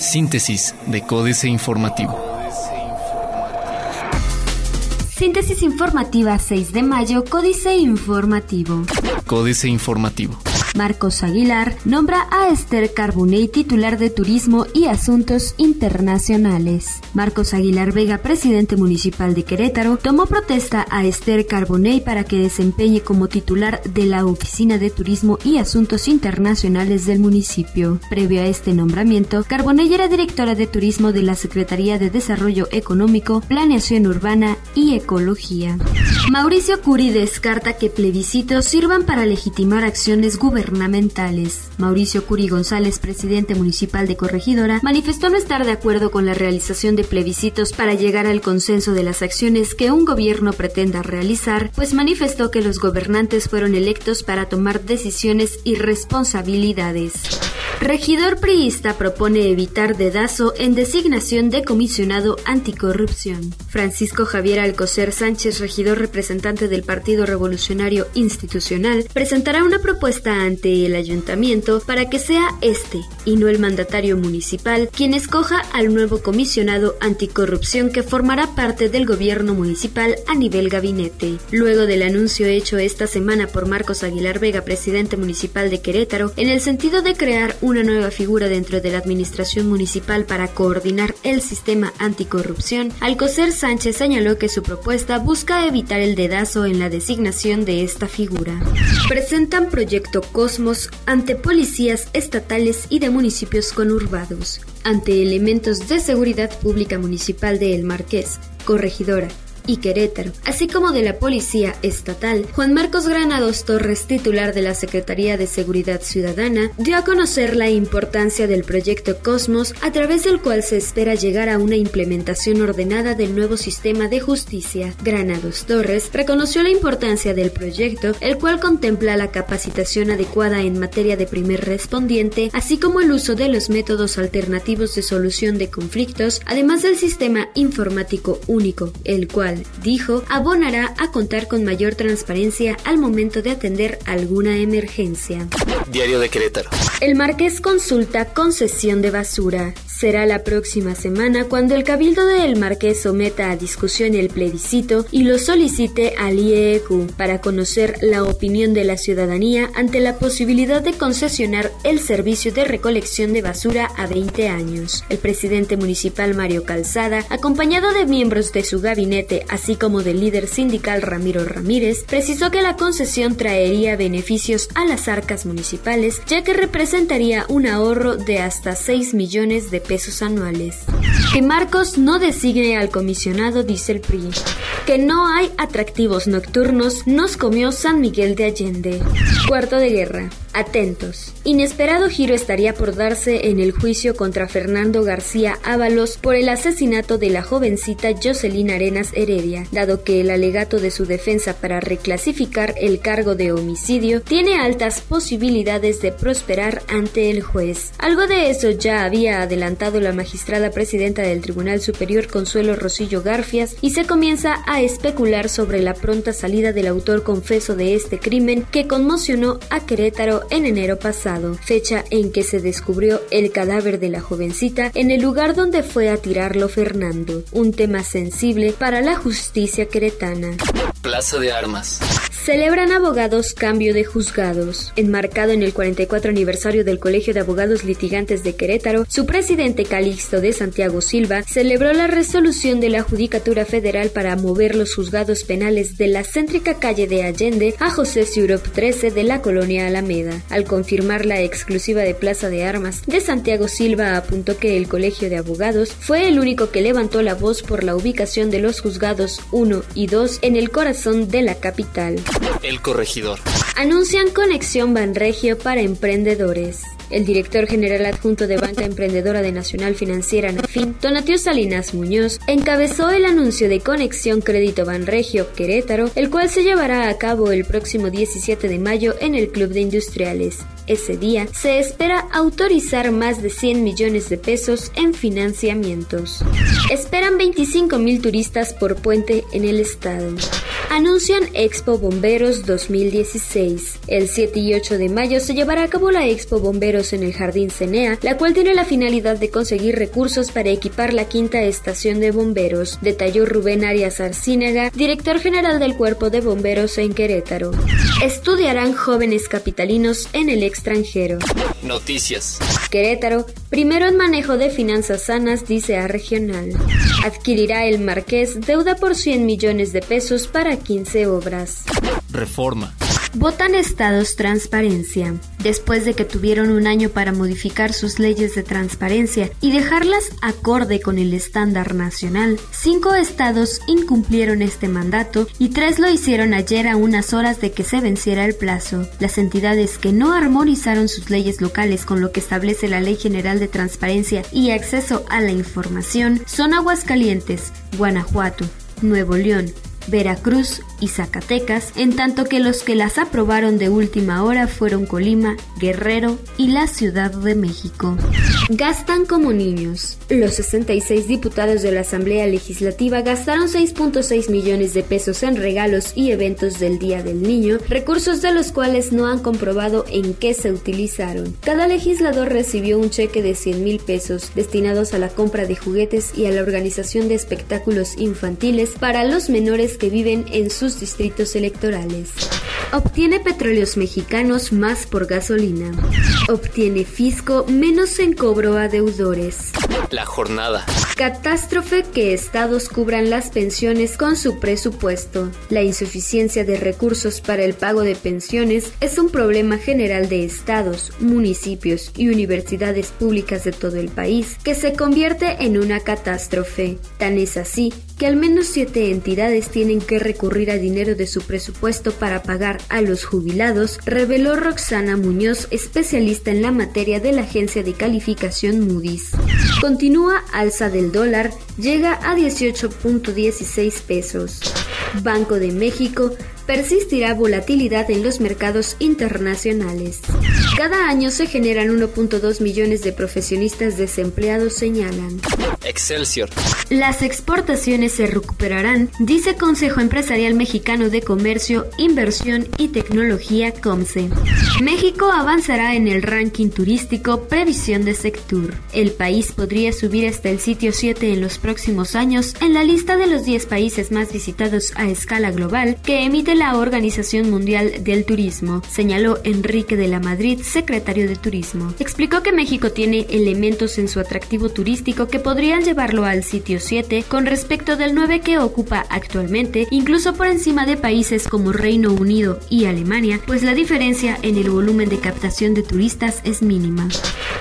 Síntesis de Códice Informativo. Síntesis informativa 6 de mayo, Códice Informativo. Códice Informativo. Marcos Aguilar nombra a Esther Carbonell titular de Turismo y Asuntos Internacionales. Marcos Aguilar Vega, presidente municipal de Querétaro, tomó protesta a Esther Carbonell para que desempeñe como titular de la Oficina de Turismo y Asuntos Internacionales del municipio. Previo a este nombramiento, Carbonell era directora de Turismo de la Secretaría de Desarrollo Económico, Planeación Urbana y Ecología. Mauricio Curi descarta que plebiscitos sirvan para legitimar acciones gubernamentales Mauricio Curi González, presidente municipal de Corregidora, manifestó no estar de acuerdo con la realización de plebiscitos para llegar al consenso de las acciones que un gobierno pretenda realizar, pues manifestó que los gobernantes fueron electos para tomar decisiones y responsabilidades. Regidor priista propone evitar dedazo en designación de comisionado anticorrupción. Francisco Javier Alcocer Sánchez, regidor representante del Partido Revolucionario Institucional, presentará una propuesta ante el ayuntamiento para que sea este y no el mandatario municipal quien escoja al nuevo comisionado anticorrupción que formará parte del gobierno municipal a nivel gabinete. Luego del anuncio hecho esta semana por Marcos Aguilar Vega, presidente municipal de Querétaro, en el sentido de crear un una nueva figura dentro de la administración municipal para coordinar el sistema anticorrupción, Alcocer Sánchez señaló que su propuesta busca evitar el dedazo en la designación de esta figura. Presentan proyecto Cosmos ante policías estatales y de municipios conurbados, ante elementos de seguridad pública municipal de El Marqués, Corregidora, y Querétaro, así como de la Policía Estatal, Juan Marcos Granados Torres, titular de la Secretaría de Seguridad Ciudadana, dio a conocer la importancia del proyecto Cosmos, a través del cual se espera llegar a una implementación ordenada del nuevo sistema de justicia. Granados Torres reconoció la importancia del proyecto, el cual contempla la capacitación adecuada en materia de primer respondiente, así como el uso de los métodos alternativos de solución de conflictos, además del sistema informático único, el cual dijo, abonará a contar con mayor transparencia al momento de atender alguna emergencia. Diario de Querétaro. El Marqués consulta concesión de basura. Será la próxima semana cuando el Cabildo de El Marqués someta a discusión el plebiscito y lo solicite al IEQ para conocer la opinión de la ciudadanía ante la posibilidad de concesionar el servicio de recolección de basura a 20 años. El presidente municipal Mario Calzada, acompañado de miembros de su gabinete, así como del líder sindical Ramiro Ramírez, precisó que la concesión traería beneficios a las arcas municipales, ya que representaría un ahorro de hasta 6 millones de pesos anuales. Que Marcos no designe al comisionado, dice el PRI. Que no hay atractivos nocturnos, nos comió San Miguel de Allende. Cuarto de guerra. Atentos. Inesperado giro estaría por darse en el juicio contra Fernando García Ábalos por el asesinato de la jovencita Jocelyn Arenas Heredia, dado que el alegato de su defensa para reclasificar el cargo de homicidio tiene altas posibilidades de prosperar ante el juez. Algo de eso ya había adelantado la magistrada presidenta del Tribunal Superior Consuelo Rosillo Garfias y se comienza a especular sobre la pronta salida del autor confeso de este crimen que conmocionó a Querétaro en enero pasado, fecha en que se descubrió el cadáver de la jovencita en el lugar donde fue a tirarlo Fernando, un tema sensible para la justicia queretana. Plaza de Armas. Celebran abogados cambio de juzgados. Enmarcado en el 44 aniversario del Colegio de Abogados Litigantes de Querétaro, su presidente Calixto de Santiago Silva celebró la resolución de la Judicatura Federal para mover los juzgados penales de la céntrica calle de Allende a José Ciurop 13 de la colonia Alameda. Al confirmar la exclusiva de Plaza de Armas de Santiago Silva apuntó que el Colegio de Abogados fue el único que levantó la voz por la ubicación de los juzgados 1 y 2 en el corazón de la capital. El corregidor. Anuncian conexión Banregio para emprendedores. El director general adjunto de Banca Emprendedora de Nacional Financiera Nafin, Donatio Salinas Muñoz, encabezó el anuncio de Conexión Crédito Banregio Querétaro, el cual se llevará a cabo el próximo 17 de mayo en el Club de Industriales. Ese día se espera autorizar más de 100 millones de pesos en financiamientos. Esperan 25 mil turistas por puente en el estado. Anuncian Expo Bomberos 2016. El 7 y 8 de mayo se llevará a cabo la Expo Bomberos en el Jardín Cenea, la cual tiene la finalidad de conseguir recursos para equipar la quinta estación de bomberos, detalló Rubén Arias Arcínega, director general del Cuerpo de Bomberos en Querétaro. Estudiarán jóvenes capitalinos en el extranjero. Noticias. Querétaro, primero en manejo de finanzas sanas, dice a Regional. Adquirirá el Marqués deuda por 100 millones de pesos para 15 obras. Reforma. Votan estados transparencia. Después de que tuvieron un año para modificar sus leyes de transparencia y dejarlas acorde con el estándar nacional, cinco estados incumplieron este mandato y tres lo hicieron ayer a unas horas de que se venciera el plazo. Las entidades que no armonizaron sus leyes locales con lo que establece la Ley General de Transparencia y Acceso a la Información son Aguascalientes, Guanajuato, Nuevo León, Veracruz y Zacatecas, en tanto que los que las aprobaron de última hora fueron Colima, Guerrero y la Ciudad de México. Gastan como niños. Los 66 diputados de la Asamblea Legislativa gastaron 6.6 millones de pesos en regalos y eventos del Día del Niño, recursos de los cuales no han comprobado en qué se utilizaron. Cada legislador recibió un cheque de 100 mil pesos destinados a la compra de juguetes y a la organización de espectáculos infantiles para los menores que viven en sus distritos electorales. Obtiene petróleos mexicanos más por gasolina. Obtiene fisco menos en cobro a deudores. La jornada. Catástrofe que estados cubran las pensiones con su presupuesto. La insuficiencia de recursos para el pago de pensiones es un problema general de estados, municipios y universidades públicas de todo el país que se convierte en una catástrofe. Tan es así que al menos siete entidades tienen que recurrir a dinero de su presupuesto para pagar a los jubilados, reveló Roxana Muñoz, especialista en la materia de la agencia de calificación Moody's. Continúa alza del dólar, llega a 18.16 pesos. Banco de México persistirá volatilidad en los mercados internacionales. Cada año se generan 1.2 millones de profesionistas desempleados, señalan. Excelsior. Las exportaciones se recuperarán, dice Consejo Empresarial Mexicano de Comercio, Inversión y Tecnología COMSE. México avanzará en el ranking turístico Previsión de Sector. El país podría subir hasta el sitio 7 en los próximos años en la lista de los 10 países más visitados a escala global que emite la Organización Mundial del Turismo, señaló Enrique de la Madrid, secretario de Turismo. Explicó que México tiene elementos en su atractivo turístico que podrían llevarlo al sitio 7 con respecto del 9 que ocupa actualmente, incluso por encima de países como Reino Unido y Alemania, pues la diferencia en el volumen de captación de turistas es mínima.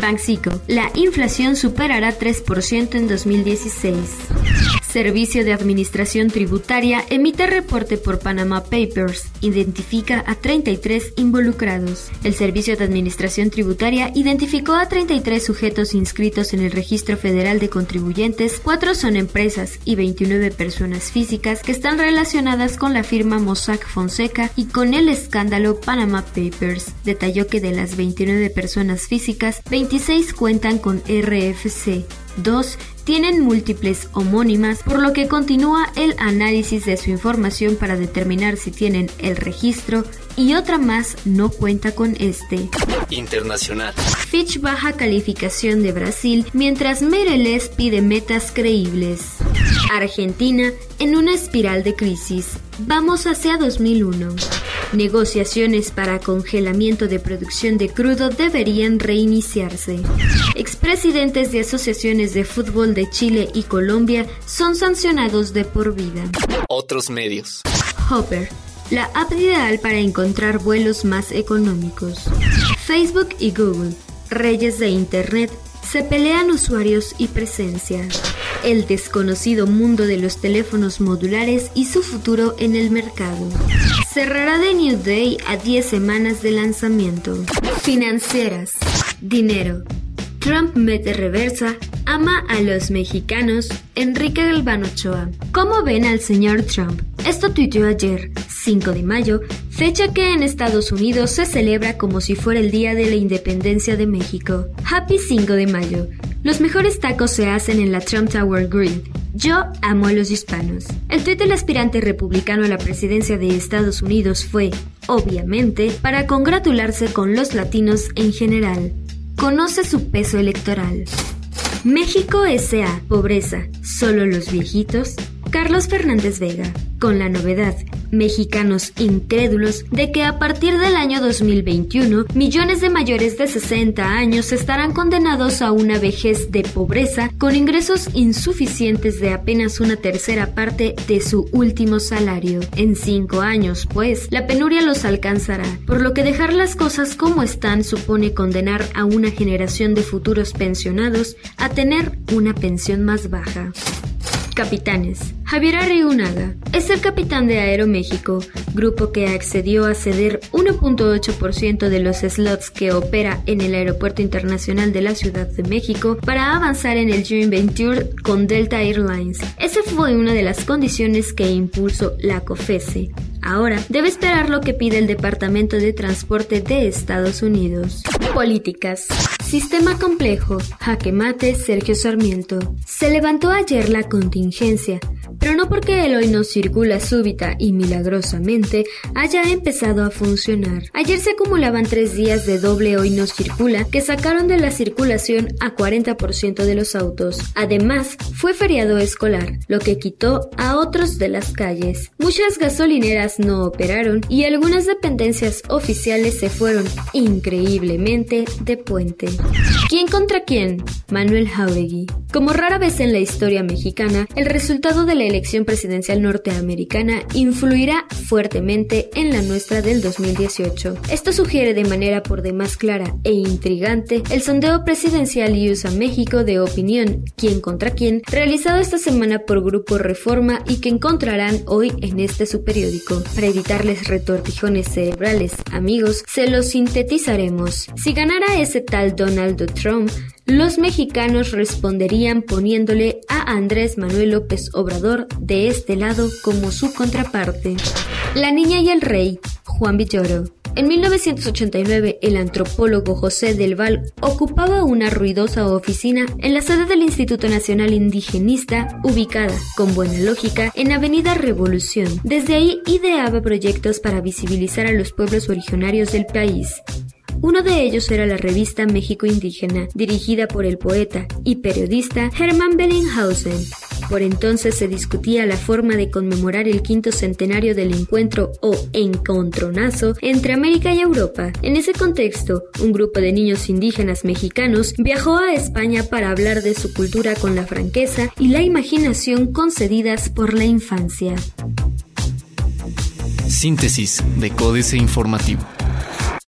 Banxico, la inflación superará 3% en 2016. Servicio de Administración Tributaria emite reporte por Panama Papers. Identifica a 33 involucrados. El Servicio de Administración Tributaria identificó a 33 sujetos inscritos en el Registro Federal de Contribuyentes. Cuatro son empresas y 29 personas físicas que están relacionadas con la firma Mossack Fonseca y con el escándalo Panama Papers. Detalló que de las 29 personas físicas, 26 cuentan con RFC. Dos tienen múltiples homónimas, por lo que continúa el análisis de su información para determinar si tienen el registro y otra más no cuenta con este. Internacional. Fitch baja calificación de Brasil mientras Mereles pide metas creíbles. Argentina en una espiral de crisis. Vamos hacia 2001. Negociaciones para congelamiento de producción de crudo deberían reiniciarse. Expresidentes de asociaciones de fútbol de Chile y Colombia son sancionados de por vida. Otros medios. Hopper, la app ideal para encontrar vuelos más económicos. Facebook y Google, reyes de Internet, se pelean usuarios y presencia. El desconocido mundo de los teléfonos modulares y su futuro en el mercado. Cerrará The New Day a 10 semanas de lanzamiento. Financieras. Dinero. Trump mete reversa, ama a los mexicanos, Enrique Galván Ochoa. ¿Cómo ven al señor Trump? Esto tuiteó ayer, 5 de mayo, fecha que en Estados Unidos se celebra como si fuera el Día de la Independencia de México. Happy 5 de mayo. Los mejores tacos se hacen en la Trump Tower Grill. Yo amo a los hispanos. El tuit del aspirante republicano a la presidencia de Estados Unidos fue, obviamente, para congratularse con los latinos en general. Conoce su peso electoral. México S.A. Pobreza. ¿Solo los viejitos? Carlos Fernández Vega, con la novedad, mexicanos incrédulos, de que a partir del año 2021 millones de mayores de 60 años estarán condenados a una vejez de pobreza con ingresos insuficientes de apenas una tercera parte de su último salario. En cinco años, pues, la penuria los alcanzará, por lo que dejar las cosas como están supone condenar a una generación de futuros pensionados a tener una pensión más baja. Capitanes. Javier Arriunaga es el capitán de Aeroméxico, grupo que accedió a ceder 1.8% de los slots que opera en el Aeropuerto Internacional de la Ciudad de México para avanzar en el joint venture con Delta Airlines. Esa fue una de las condiciones que impulsó la COFESE. Ahora debe esperar lo que pide el Departamento de Transporte de Estados Unidos. Políticas. Sistema complejo. Jaque mate Sergio Sarmiento. Se levantó ayer la contingencia, pero no porque el hoy no circula súbita y milagrosamente haya empezado a funcionar. Ayer se acumulaban tres días de doble hoy no circula que sacaron de la circulación a 40% de los autos. Además, fue feriado escolar, lo que quitó a otros de las calles. Muchas gasolineras no operaron y algunas dependencias oficiales se fueron increíblemente de puente. ¿Quién contra quién? Manuel Jauregui. Como rara vez en la historia mexicana, el resultado de la elección presidencial norteamericana influirá fuertemente en la nuestra del 2018. Esto sugiere de manera por demás clara e intrigante el sondeo presidencial USA México de opinión quién contra quién, realizado esta semana por Grupo Reforma y que encontrarán hoy en este su periódico. Para evitarles retortijones cerebrales, amigos, se los sintetizaremos. Si ganara ese tal Donald Trump, los mexicanos responderían poniéndole a Andrés Manuel López Obrador de este lado como su contraparte. La niña y el rey, Juan Villoro. En 1989, el antropólogo José del Val ocupaba una ruidosa oficina en la sede del Instituto Nacional Indigenista, ubicada, con buena lógica, en Avenida Revolución. Desde ahí ideaba proyectos para visibilizar a los pueblos originarios del país. Uno de ellos era la revista México Indígena, dirigida por el poeta y periodista Hermann Bellinghausen. Por entonces se discutía la forma de conmemorar el quinto centenario del encuentro o encontronazo entre América y Europa. En ese contexto, un grupo de niños indígenas mexicanos viajó a España para hablar de su cultura con la franqueza y la imaginación concedidas por la infancia. Síntesis de Códice Informativo.